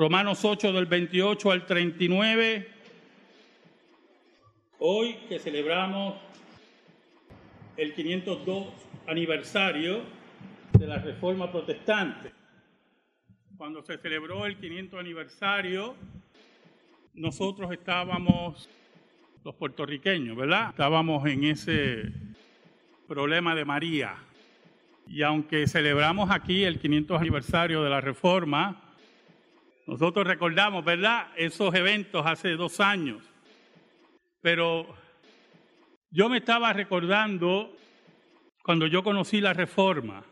Romanos 8 del 28 al 39. Hoy que celebramos el 502 aniversario de la Reforma Protestante. Cuando se celebró el 500 aniversario, nosotros estábamos, los puertorriqueños, ¿verdad? Estábamos en ese problema de María. Y aunque celebramos aquí el 500 aniversario de la Reforma, nosotros recordamos, ¿verdad? Esos eventos hace dos años. Pero yo me estaba recordando cuando yo conocí la Reforma,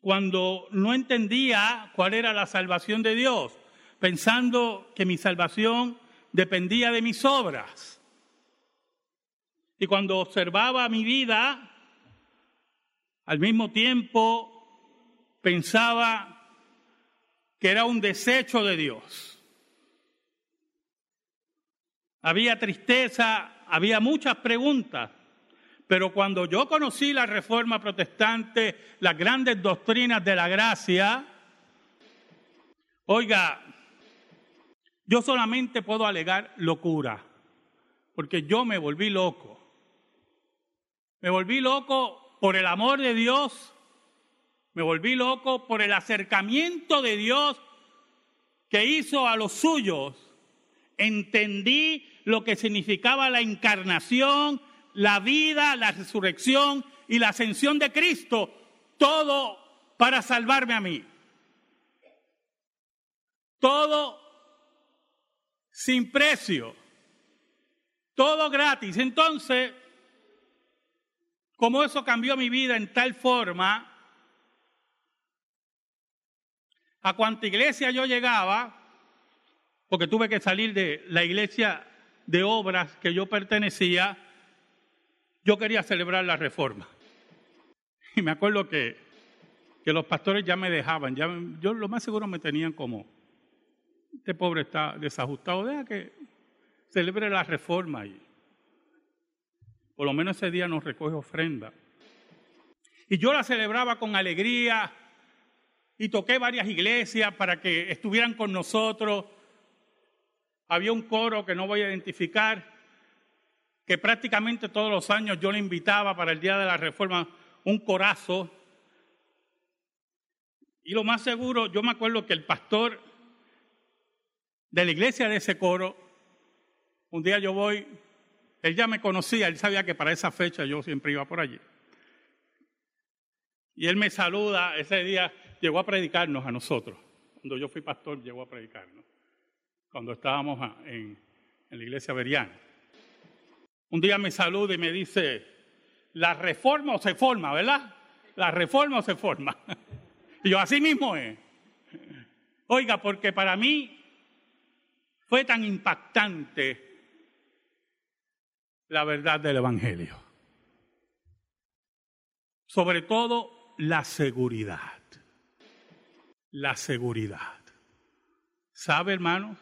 cuando no entendía cuál era la salvación de Dios, pensando que mi salvación dependía de mis obras. Y cuando observaba mi vida, al mismo tiempo pensaba que era un desecho de Dios. Había tristeza, había muchas preguntas, pero cuando yo conocí la reforma protestante, las grandes doctrinas de la gracia, oiga, yo solamente puedo alegar locura, porque yo me volví loco. Me volví loco por el amor de Dios me volví loco por el acercamiento de Dios que hizo a los suyos. Entendí lo que significaba la encarnación, la vida, la resurrección y la ascensión de Cristo, todo para salvarme a mí. Todo sin precio, todo gratis. Entonces, como eso cambió mi vida en tal forma, a cuanta iglesia yo llegaba, porque tuve que salir de la iglesia de obras que yo pertenecía, yo quería celebrar la reforma. Y me acuerdo que, que los pastores ya me dejaban, ya, yo lo más seguro me tenían como, este pobre está desajustado, deja que celebre la reforma y por lo menos ese día nos recoge ofrenda. Y yo la celebraba con alegría, y toqué varias iglesias para que estuvieran con nosotros. Había un coro que no voy a identificar, que prácticamente todos los años yo le invitaba para el Día de la Reforma un corazo. Y lo más seguro, yo me acuerdo que el pastor de la iglesia de ese coro, un día yo voy, él ya me conocía, él sabía que para esa fecha yo siempre iba por allí. Y él me saluda ese día llegó a predicarnos a nosotros. Cuando yo fui pastor, llegó a predicarnos. Cuando estábamos en, la iglesia veriana. Un día me saluda y me dice, la reforma o se forma, ¿verdad? La reforma o se forma. Y yo, así mismo es. Oiga, porque para mí fue tan impactante la verdad del Evangelio. Sobre todo la seguridad la seguridad. ¿Sabe, hermano?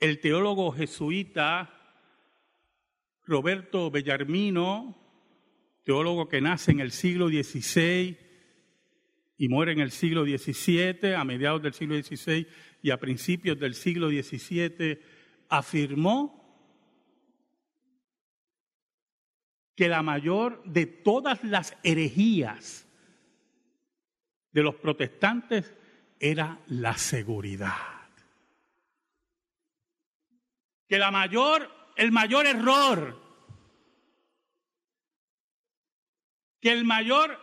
El teólogo jesuita Roberto Bellarmino, teólogo que nace en el siglo XVI y muere en el siglo XVII, a mediados del siglo XVI y a principios del siglo XVII, afirmó que la mayor de todas las herejías de los protestantes era la seguridad. Que la mayor, el mayor error, que el mayor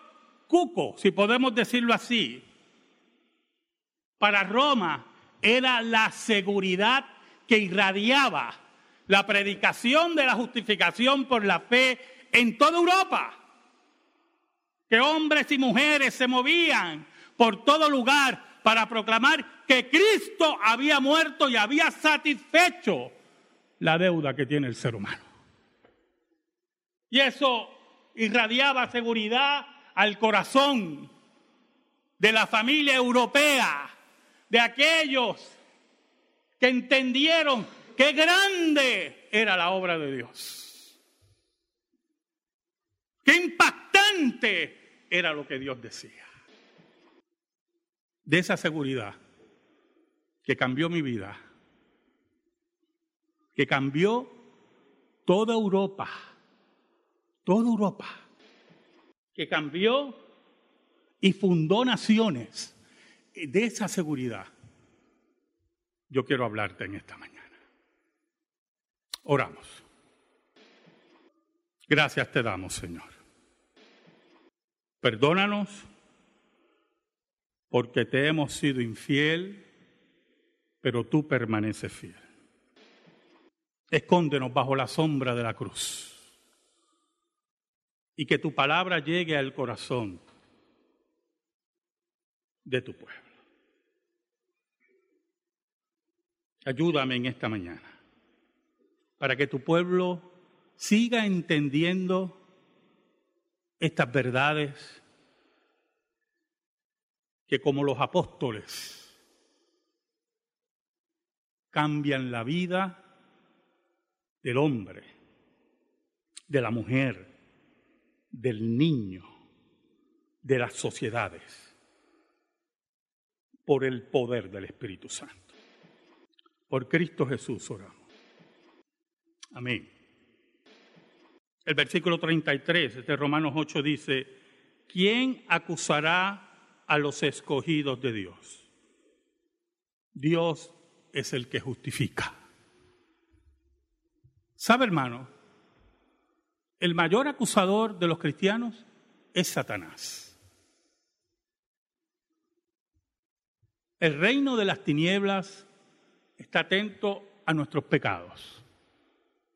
cuco, si podemos decirlo así, para Roma era la seguridad que irradiaba la predicación de la justificación por la fe en toda Europa que hombres y mujeres se movían por todo lugar para proclamar que Cristo había muerto y había satisfecho la deuda que tiene el ser humano. Y eso irradiaba seguridad al corazón de la familia europea, de aquellos que entendieron qué grande era la obra de Dios. Qué impactante era lo que Dios decía. De esa seguridad que cambió mi vida, que cambió toda Europa, toda Europa, que cambió y fundó naciones de esa seguridad. Yo quiero hablarte en esta mañana. Oramos. Gracias te damos, Señor. Perdónanos porque te hemos sido infiel, pero tú permaneces fiel. Escóndenos bajo la sombra de la cruz y que tu palabra llegue al corazón de tu pueblo. Ayúdame en esta mañana para que tu pueblo siga entendiendo estas verdades que como los apóstoles cambian la vida del hombre, de la mujer, del niño, de las sociedades, por el poder del Espíritu Santo. Por Cristo Jesús oramos. Amén. El versículo 33 de Romanos 8 dice, ¿quién acusará a los escogidos de Dios? Dios es el que justifica. ¿Sabe, hermano? El mayor acusador de los cristianos es Satanás. El reino de las tinieblas está atento a nuestros pecados,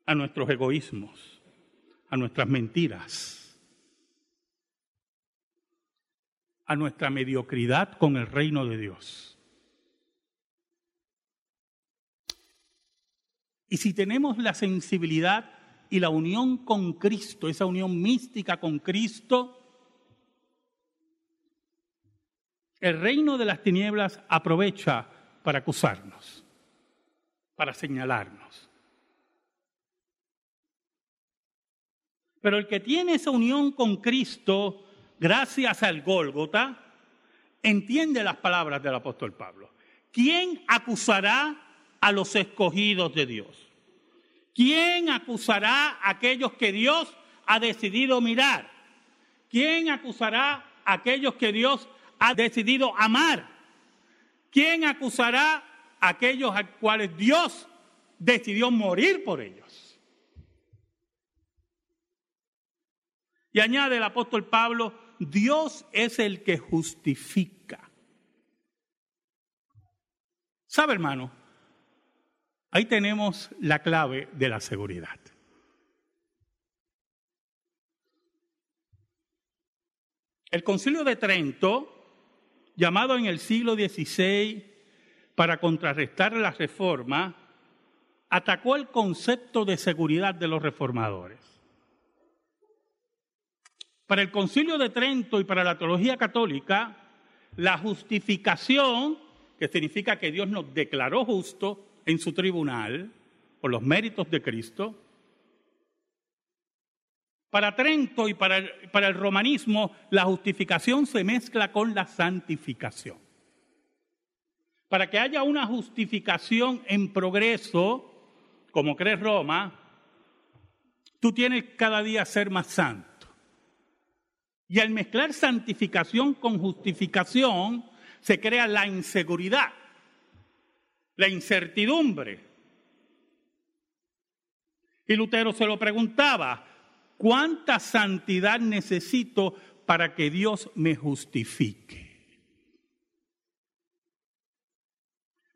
a nuestros egoísmos, a nuestras mentiras, a nuestra mediocridad con el reino de Dios. Y si tenemos la sensibilidad y la unión con Cristo, esa unión mística con Cristo, el reino de las tinieblas aprovecha para acusarnos, para señalarnos. Pero el que tiene esa unión con Cristo, gracias al Gólgota, entiende las palabras del apóstol Pablo. ¿Quién acusará a los escogidos de Dios? ¿Quién acusará a aquellos que Dios ha decidido mirar? ¿Quién acusará a aquellos que Dios ha decidido amar? ¿Quién acusará a aquellos a cuales Dios decidió morir por ellos? Y añade el apóstol Pablo, Dios es el que justifica. ¿Sabe, hermano? Ahí tenemos la clave de la seguridad. El concilio de Trento, llamado en el siglo XVI para contrarrestar la reforma, atacó el concepto de seguridad de los reformadores. Para el concilio de Trento y para la teología católica, la justificación, que significa que Dios nos declaró justo en su tribunal por los méritos de Cristo, para Trento y para el, para el romanismo, la justificación se mezcla con la santificación. Para que haya una justificación en progreso, como cree Roma, tú tienes cada día ser más santo. Y al mezclar santificación con justificación, se crea la inseguridad, la incertidumbre. Y Lutero se lo preguntaba, ¿cuánta santidad necesito para que Dios me justifique?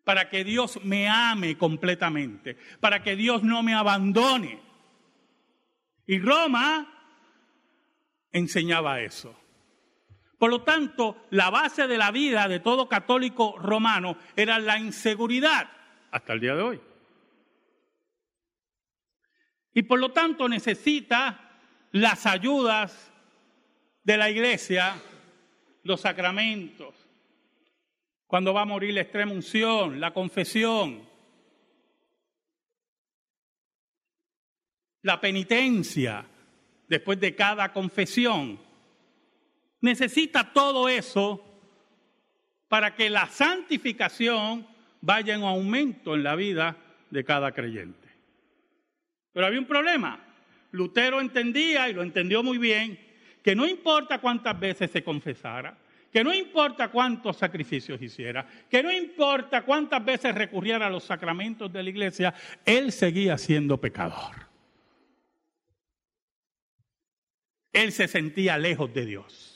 Para que Dios me ame completamente, para que Dios no me abandone. Y Roma enseñaba eso. Por lo tanto, la base de la vida de todo católico romano era la inseguridad hasta el día de hoy. Y por lo tanto necesita las ayudas de la iglesia, los sacramentos, cuando va a morir la extrema unción, la confesión, la penitencia, después de cada confesión. Necesita todo eso para que la santificación vaya en aumento en la vida de cada creyente. Pero había un problema. Lutero entendía, y lo entendió muy bien, que no importa cuántas veces se confesara, que no importa cuántos sacrificios hiciera, que no importa cuántas veces recurriera a los sacramentos de la iglesia, él seguía siendo pecador. Él se sentía lejos de Dios.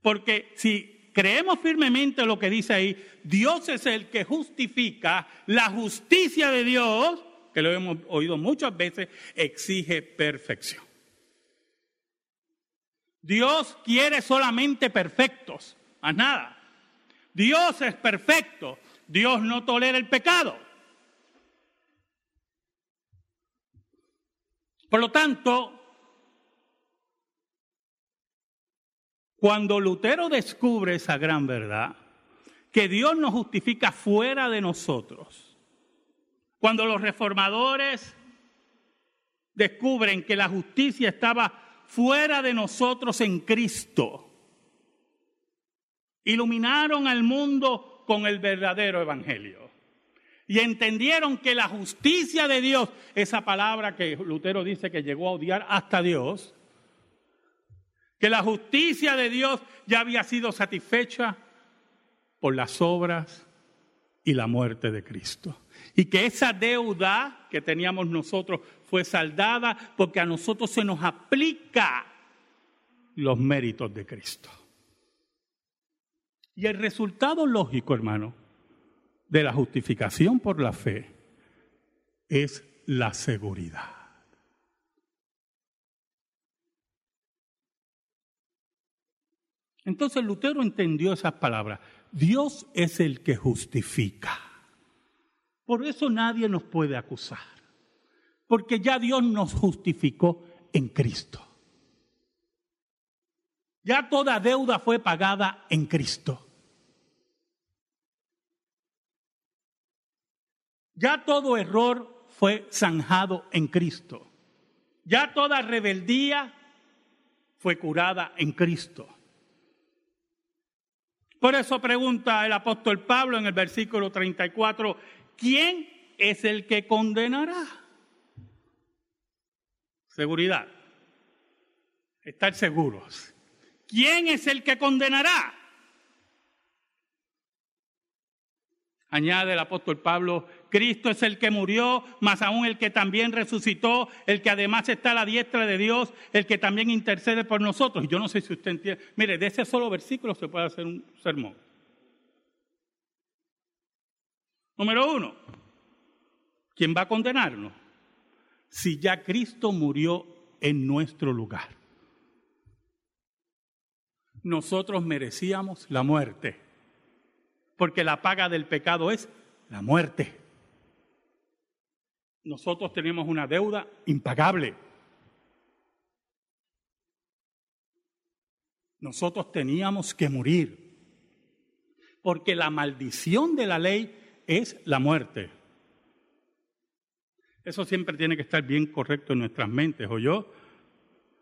Porque si creemos firmemente lo que dice ahí, Dios es el que justifica, la justicia de Dios, que lo hemos oído muchas veces, exige perfección. Dios quiere solamente perfectos, más nada. Dios es perfecto, Dios no tolera el pecado. Por lo tanto, Cuando Lutero descubre esa gran verdad, que Dios nos justifica fuera de nosotros, cuando los reformadores descubren que la justicia estaba fuera de nosotros en Cristo, iluminaron al mundo con el verdadero evangelio. Y entendieron que la justicia de Dios, esa palabra que Lutero dice que llegó a odiar hasta Dios, que la justicia de Dios ya había sido satisfecha por las obras y la muerte de Cristo. Y que esa deuda que teníamos nosotros fue saldada porque a nosotros se nos aplica los méritos de Cristo. Y el resultado lógico, hermano, de la justificación por la fe es la seguridad. Entonces Lutero entendió esas palabras. Dios es el que justifica. Por eso nadie nos puede acusar. Porque ya Dios nos justificó en Cristo. Ya toda deuda fue pagada en Cristo. Ya todo error fue zanjado en Cristo. Ya toda rebeldía fue curada en Cristo. Por eso pregunta el apóstol Pablo en el versículo 34, ¿quién es el que condenará? Seguridad. Estar seguros. ¿Quién es el que condenará? Añade el apóstol Pablo, Cristo es el que murió, más aún el que también resucitó, el que además está a la diestra de Dios, el que también intercede por nosotros. Y yo no sé si usted entiende. Mire, de ese solo versículo se puede hacer un sermón. Número uno, ¿quién va a condenarnos? Si ya Cristo murió en nuestro lugar. Nosotros merecíamos la muerte, porque la paga del pecado es la muerte nosotros tenemos una deuda impagable. Nosotros teníamos que morir, porque la maldición de la ley es la muerte. Eso siempre tiene que estar bien correcto en nuestras mentes, ¿o yo?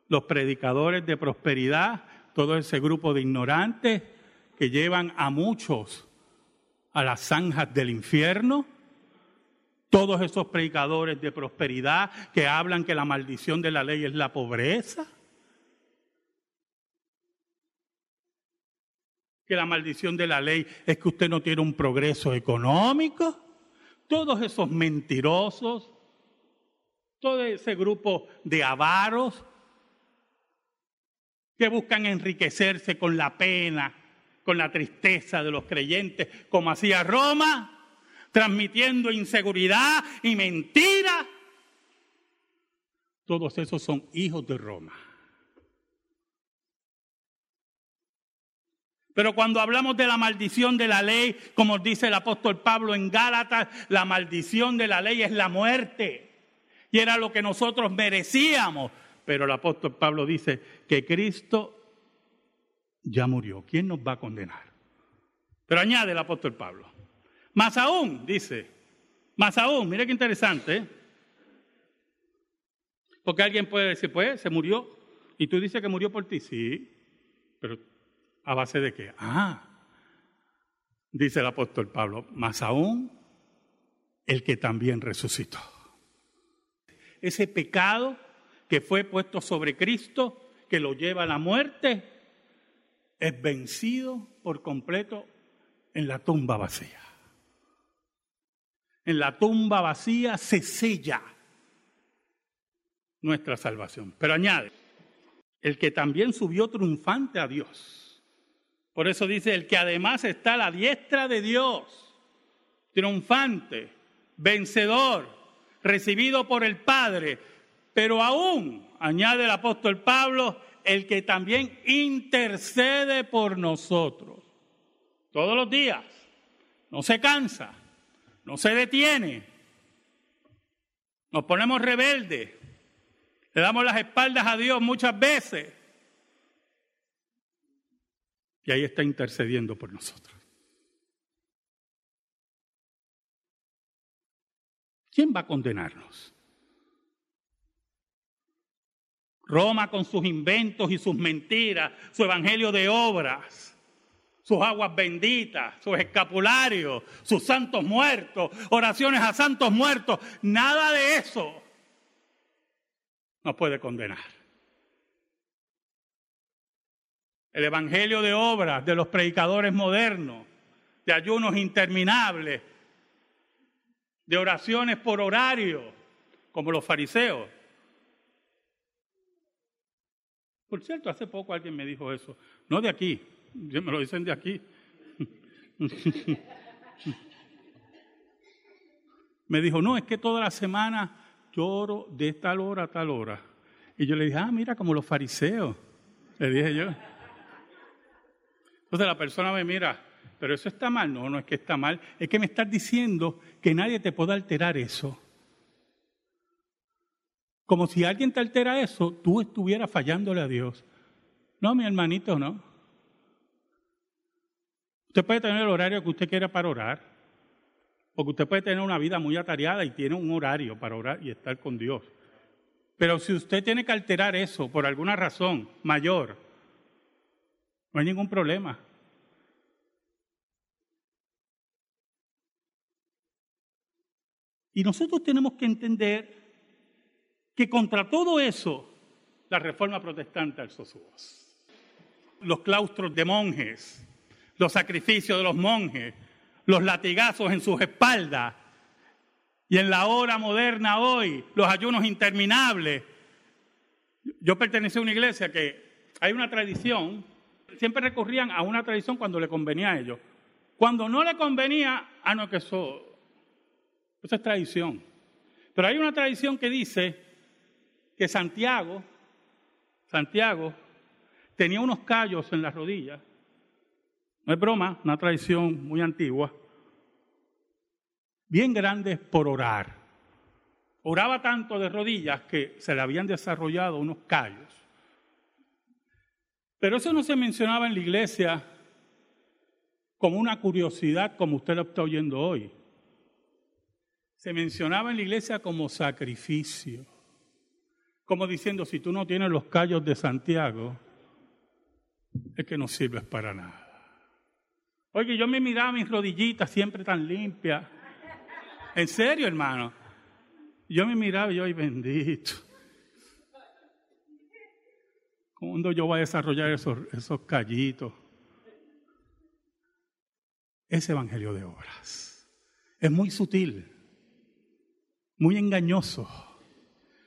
Los predicadores de prosperidad, todo ese grupo de ignorantes que llevan a muchos a las zanjas del infierno, todos esos predicadores de prosperidad que hablan que la maldición de la ley es la pobreza. Que la maldición de la ley es que usted no tiene un progreso económico. Todos esos mentirosos, todo ese grupo de avaros que buscan enriquecerse con la pena, con la tristeza de los creyentes, como hacía Roma transmitiendo inseguridad y mentira. Todos esos son hijos de Roma. Pero cuando hablamos de la maldición de la ley, como dice el apóstol Pablo en Gálatas, la maldición de la ley es la muerte. Y era lo que nosotros merecíamos. Pero el apóstol Pablo dice que Cristo ya murió. ¿Quién nos va a condenar? Pero añade el apóstol Pablo. Más aún, dice, más aún, mire qué interesante. ¿eh? Porque alguien puede decir, pues, se murió. Y tú dices que murió por ti. Sí, pero ¿a base de qué? Ah, dice el apóstol Pablo, más aún el que también resucitó. Ese pecado que fue puesto sobre Cristo, que lo lleva a la muerte, es vencido por completo en la tumba vacía. En la tumba vacía se sella nuestra salvación. Pero añade, el que también subió triunfante a Dios. Por eso dice, el que además está a la diestra de Dios, triunfante, vencedor, recibido por el Padre, pero aún, añade el apóstol Pablo, el que también intercede por nosotros. Todos los días. No se cansa, no se detiene. Nos ponemos rebeldes, le damos las espaldas a Dios muchas veces. Y ahí está intercediendo por nosotros. ¿Quién va a condenarnos? Roma con sus inventos y sus mentiras, su evangelio de obras, sus aguas benditas, sus escapularios, sus santos muertos, oraciones a santos muertos, nada de eso nos puede condenar. El Evangelio de obras de los predicadores modernos, de ayunos interminables, de oraciones por horario, como los fariseos. Por cierto, hace poco alguien me dijo eso, no de aquí, me lo dicen de aquí. me dijo, no, es que toda la semana lloro de tal hora a tal hora. Y yo le dije, ah, mira, como los fariseos, le dije yo. Entonces la persona me mira, pero eso está mal. No, no es que está mal, es que me estás diciendo que nadie te puede alterar eso. Como si alguien te altera eso, tú estuvieras fallándole a Dios. No, mi hermanito, no. Usted puede tener el horario que usted quiera para orar. Porque usted puede tener una vida muy atareada y tiene un horario para orar y estar con Dios. Pero si usted tiene que alterar eso por alguna razón mayor, no hay ningún problema. Y nosotros tenemos que entender que contra todo eso, la reforma protestante alzó su voz. Los claustros de monjes, los sacrificios de los monjes, los latigazos en sus espaldas. Y en la hora moderna hoy, los ayunos interminables. Yo pertenecí a una iglesia que hay una tradición, siempre recurrían a una tradición cuando le convenía a ellos. Cuando no le convenía, ah, no, que eso, eso es tradición. Pero hay una tradición que dice que Santiago, Santiago, tenía unos callos en las rodillas no es broma, una tradición muy antigua, bien grande por orar. Oraba tanto de rodillas que se le habían desarrollado unos callos. Pero eso no se mencionaba en la iglesia como una curiosidad como usted lo está oyendo hoy. Se mencionaba en la iglesia como sacrificio, como diciendo, si tú no tienes los callos de Santiago, es que no sirves para nada. Oye, yo me miraba mis rodillitas siempre tan limpias. En serio, hermano. Yo me miraba y yo, ay bendito. ¿Cuándo yo voy a desarrollar esos, esos callitos? Ese evangelio de obras es muy sutil, muy engañoso.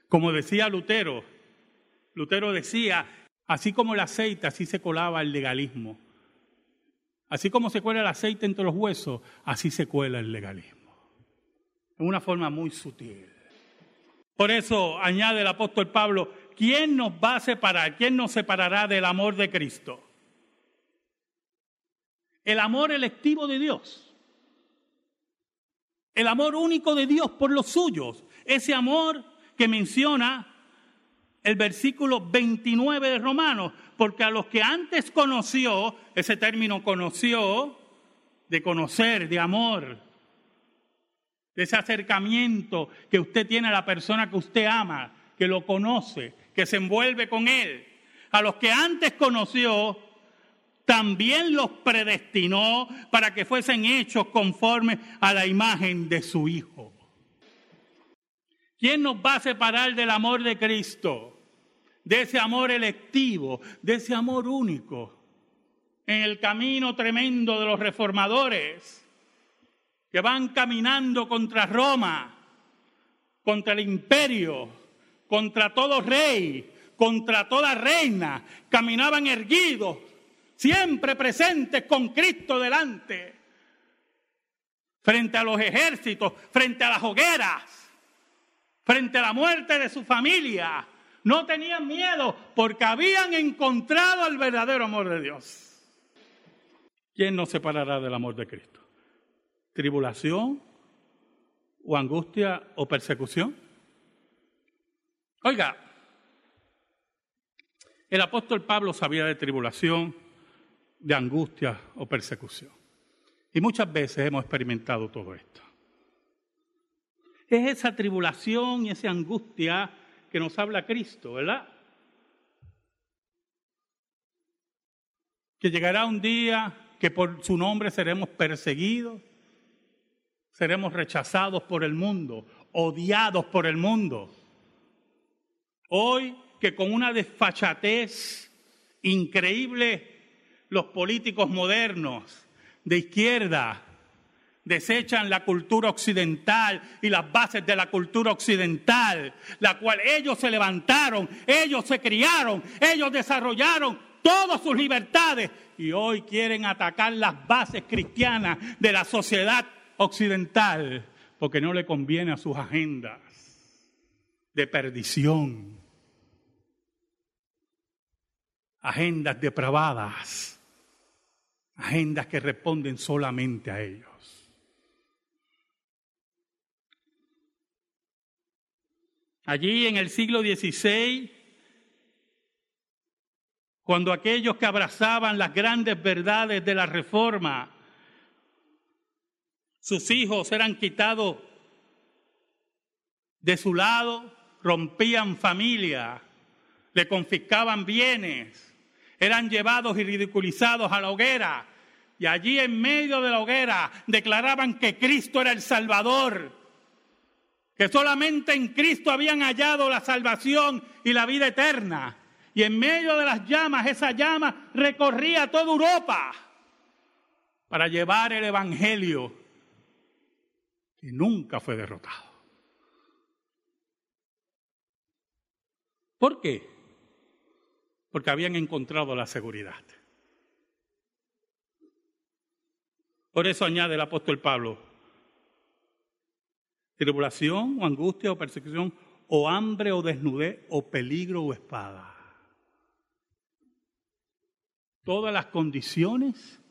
Como decía Lutero, Lutero decía, así como el aceite, así se colaba el legalismo. Así como se cuela el aceite entre los huesos, así se cuela el legalismo. En una forma muy sutil. Por eso añade el apóstol Pablo, ¿quién nos va a separar? ¿Quién nos separará del amor de Cristo? El amor electivo de Dios. El amor único de Dios por los suyos. Ese amor que menciona el versículo 29 de Romanos, porque a los que antes conoció, ese término conoció, de conocer, de amor, de ese acercamiento que usted tiene a la persona que usted ama, que lo conoce, que se envuelve con él. A los que antes conoció, también los predestinó para que fuesen hechos conforme a la imagen de su Hijo. ¿Quién nos va a separar del amor de Cristo? De ese amor electivo, de ese amor único. En el camino tremendo de los reformadores que van caminando contra Roma, contra el imperio, contra todo rey, contra toda reina, caminaban erguidos, siempre presentes con Cristo delante, frente a los ejércitos, frente a las hogueras frente a la muerte de su familia. No tenían miedo porque habían encontrado el verdadero amor de Dios. ¿Quién nos separará del amor de Cristo? ¿Tribulación o angustia o persecución? Oiga, el apóstol Pablo sabía de tribulación, de angustia o persecución. Y muchas veces hemos experimentado todo esto. Es esa tribulación y esa angustia que nos habla Cristo, ¿verdad? Que llegará un día que por su nombre seremos perseguidos, seremos rechazados por el mundo, odiados por el mundo. Hoy que con una desfachatez increíble los políticos modernos de izquierda desechan la cultura occidental y las bases de la cultura occidental, la cual ellos se levantaron, ellos se criaron, ellos desarrollaron todas sus libertades y hoy quieren atacar las bases cristianas de la sociedad occidental porque no le conviene a sus agendas de perdición, agendas depravadas, agendas que responden solamente a ellos. Allí en el siglo XVI, cuando aquellos que abrazaban las grandes verdades de la reforma, sus hijos eran quitados de su lado, rompían familia, le confiscaban bienes, eran llevados y ridiculizados a la hoguera, y allí en medio de la hoguera declaraban que Cristo era el Salvador que solamente en Cristo habían hallado la salvación y la vida eterna. Y en medio de las llamas, esa llama recorría toda Europa para llevar el Evangelio que nunca fue derrotado. ¿Por qué? Porque habían encontrado la seguridad. Por eso añade el apóstol Pablo, tribulación o angustia o persecución o hambre o desnudez o peligro o espada. Todas las condiciones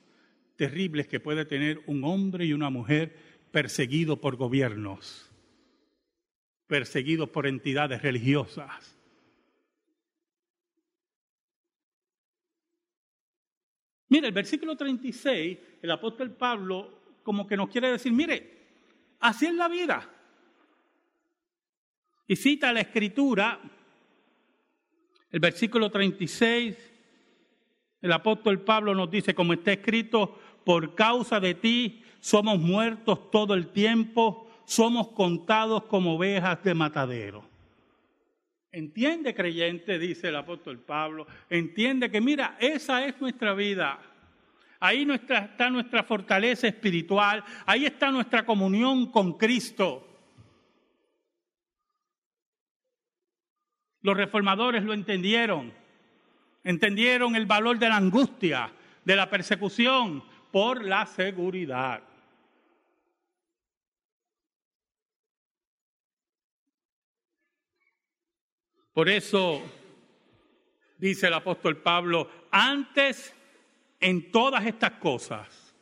terribles que puede tener un hombre y una mujer perseguido por gobiernos, perseguidos por entidades religiosas. Mire, el versículo 36, el apóstol Pablo como que nos quiere decir, mire, Así es la vida. Y cita la escritura, el versículo 36, el apóstol Pablo nos dice, como está escrito, por causa de ti somos muertos todo el tiempo, somos contados como ovejas de matadero. Entiende, creyente, dice el apóstol Pablo, entiende que mira, esa es nuestra vida. Ahí está nuestra fortaleza espiritual, ahí está nuestra comunión con Cristo. Los reformadores lo entendieron, entendieron el valor de la angustia, de la persecución por la seguridad. Por eso dice el apóstol Pablo, antes en todas estas cosas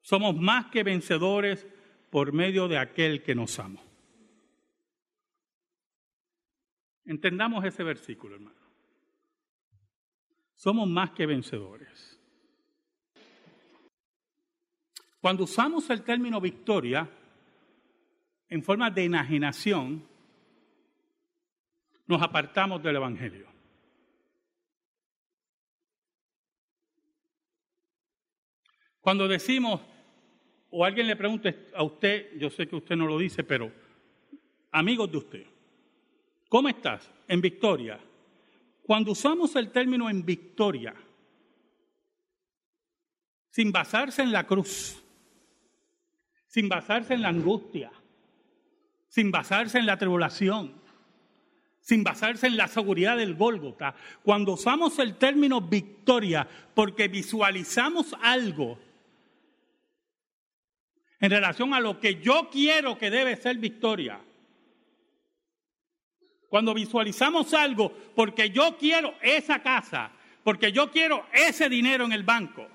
somos más que vencedores por medio de aquel que nos ama. Entendamos ese versículo, hermano. Somos más que vencedores. Cuando usamos el término victoria en forma de enajenación, nos apartamos del Evangelio. Cuando decimos, o alguien le pregunte a usted, yo sé que usted no lo dice, pero amigos de usted, ¿cómo estás? En victoria. Cuando usamos el término en victoria, sin basarse en la cruz, sin basarse en la angustia, sin basarse en la tribulación, sin basarse en la seguridad del Gólgota. Cuando usamos el término victoria porque visualizamos algo en relación a lo que yo quiero que debe ser victoria. Cuando visualizamos algo porque yo quiero esa casa, porque yo quiero ese dinero en el banco.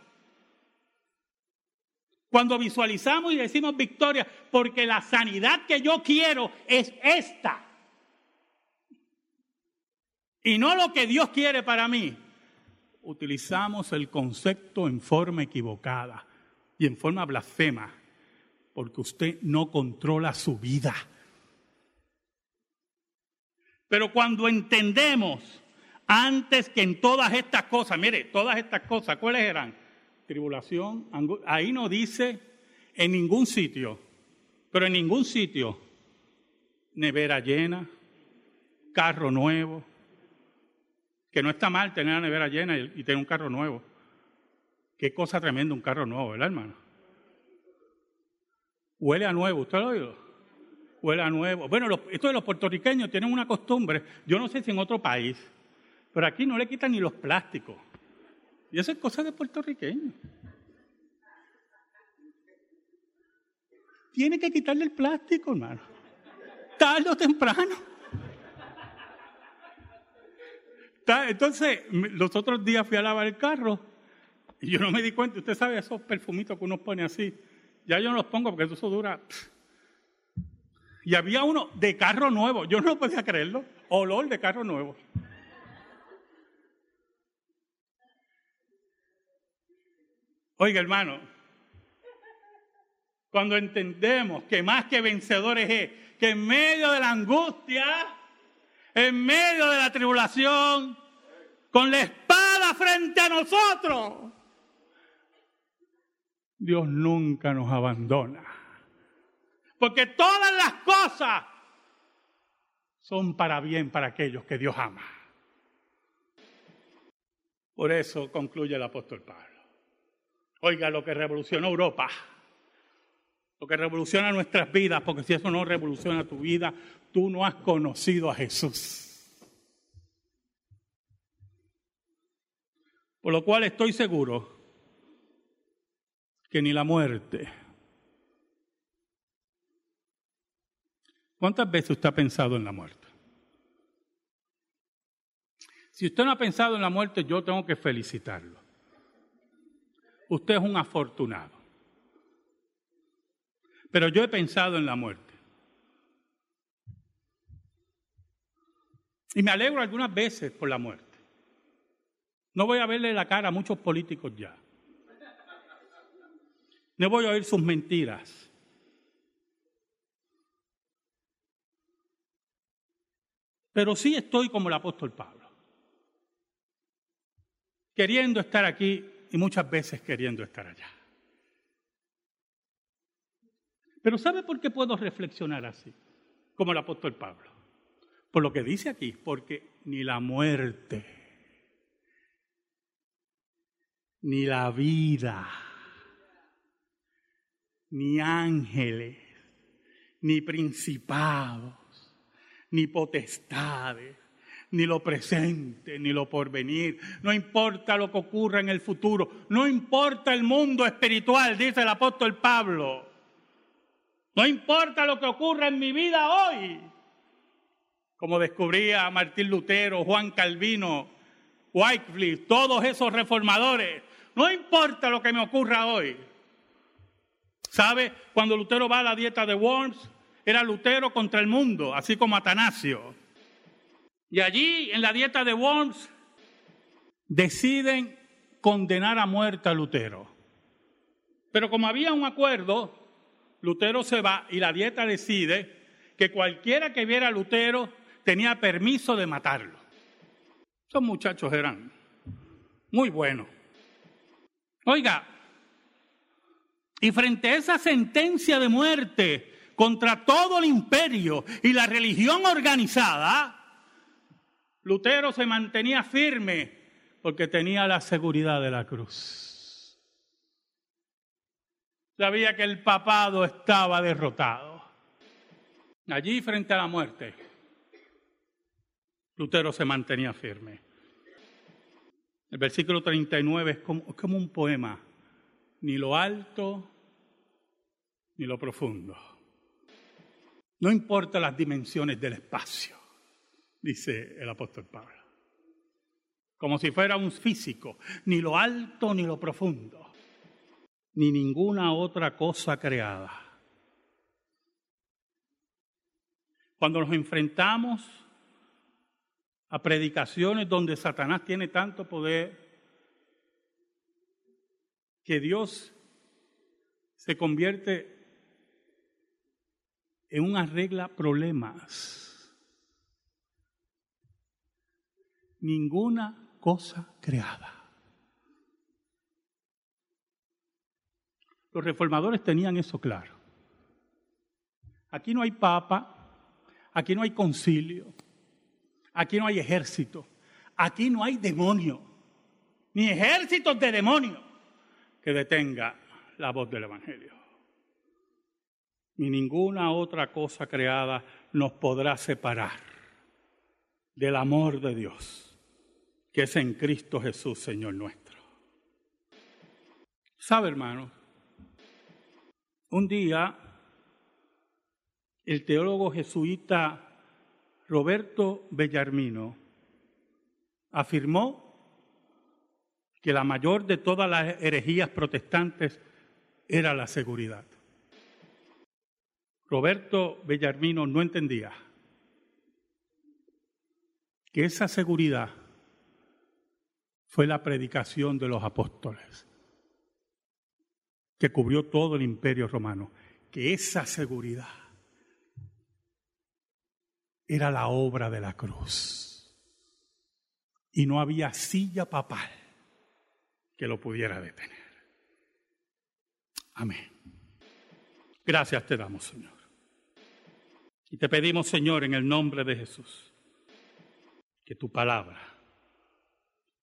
Cuando visualizamos y decimos victoria porque la sanidad que yo quiero es esta y no lo que Dios quiere para mí, utilizamos el concepto en forma equivocada y en forma blasfema, porque usted no controla su vida. Pero cuando entendemos, antes que en todas estas cosas, mire, todas estas cosas, ¿cuáles eran? Tribulación, ahí no dice en ningún sitio, pero en ningún sitio, nevera llena, carro nuevo, que no está mal tener la nevera llena y, tener un carro nuevo. Qué cosa tremenda un carro nuevo, ¿verdad, hermano? Huele a nuevo, ¿usted lo ha oído? Huele a nuevo. Bueno, esto de los puertorriqueños tienen una costumbre, yo no sé si en otro país, pero aquí no le quitan ni los plásticos. Y eso es cosa de puertorriqueños. Tiene que quitarle el plástico, hermano. Tarde o temprano. Entonces, los otros días fui a lavar el carro y yo no me di cuenta. Usted sabe esos perfumitos que uno pone así. Ya yo no los pongo porque eso dura. Y había uno de carro nuevo. Yo no podía creerlo. Olor de carro nuevo. Oiga, hermano, cuando entendemos que más que vencedores es que en medio de la angustia, en medio de la tribulación, con la espada frente a nosotros. Dios nunca nos abandona. Porque todas las cosas son para bien para aquellos que Dios ama. Por eso concluye el apóstol Pablo. Oiga lo que revolucionó Europa, lo que revoluciona nuestras vidas, porque si eso no revoluciona tu vida, tú no has conocido a Jesús. Por lo cual estoy seguro que ni la muerte. ¿Cuántas veces usted ha pensado en la muerte? Si usted no ha pensado en la muerte, yo tengo que felicitarlo. Usted es un afortunado. Pero yo he pensado en la muerte. Y me alegro algunas veces por la muerte. No voy a verle la cara a muchos políticos ya. No voy a oír sus mentiras. Pero sí estoy como el apóstol Pablo, queriendo estar aquí y muchas veces queriendo estar allá. Pero ¿sabe por qué puedo reflexionar así? Como el apóstol Pablo. Por lo que dice aquí, porque ni la muerte ni la vida, ni ángeles, ni principados, ni potestades, ni lo presente, ni lo porvenir. No importa lo que ocurra en el futuro, no importa el mundo espiritual, dice el apóstol Pablo. No importa lo que ocurra en mi vida hoy. Como descubría Martín Lutero, Juan Calvino, Wycliffe, todos esos reformadores no importa lo que me ocurra hoy. ¿Sabe? Cuando Lutero va a la dieta de Worms, era Lutero contra el mundo, así como Atanasio. Y allí, en la dieta de Worms, deciden condenar a muerte a Lutero. Pero como había un acuerdo, Lutero se va y la dieta decide que cualquiera que viera a Lutero tenía permiso de matarlo. Esos muchachos eran muy buenos. Oiga, Y frente a esa sentencia de muerte contra todo el imperio y la religión organizada, Lutero se mantenía firme porque tenía la seguridad de la cruz. Sabía que el papado estaba derrotado. Allí frente a la muerte, Lutero se mantenía firme. El versículo 39 es como, es como un poema, ni lo alto ni lo profundo. No importa las dimensiones del espacio, dice el apóstol Pablo. Como si fuera un físico, ni lo alto ni lo profundo, ni ninguna otra cosa creada. Cuando nos enfrentamos a predicaciones donde Satanás tiene tanto poder que Dios se convierte en un arregla problemas. Ninguna cosa creada. Los reformadores tenían eso claro. Aquí no hay papa, aquí no hay concilio, Aquí no hay ejército. Aquí no hay demonio. Ni ejércitos de demonios que detenga la voz del Evangelio. Ni ninguna otra cosa creada nos podrá separar del amor de Dios, que es en Cristo Jesús, Señor nuestro. ¿Sabe, hermano? Un día, el teólogo jesuita Roberto Bellarmino afirmó que la mayor de todas las herejías protestantes era la seguridad. Roberto Bellarmino no entendía que esa seguridad fue la predicación de los apóstoles, que cubrió todo el imperio romano, que esa seguridad era la obra de la cruz. Y no había silla papal que lo pudiera detener. Amén. Gracias te damos, Señor. Y te pedimos, Señor, en el nombre de Jesús, que tu palabra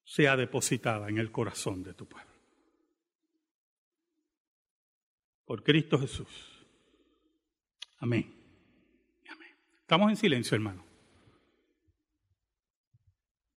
sea depositada en el corazón de tu pueblo. Por Cristo Jesús. Amén. Estamos en silencio, hermano.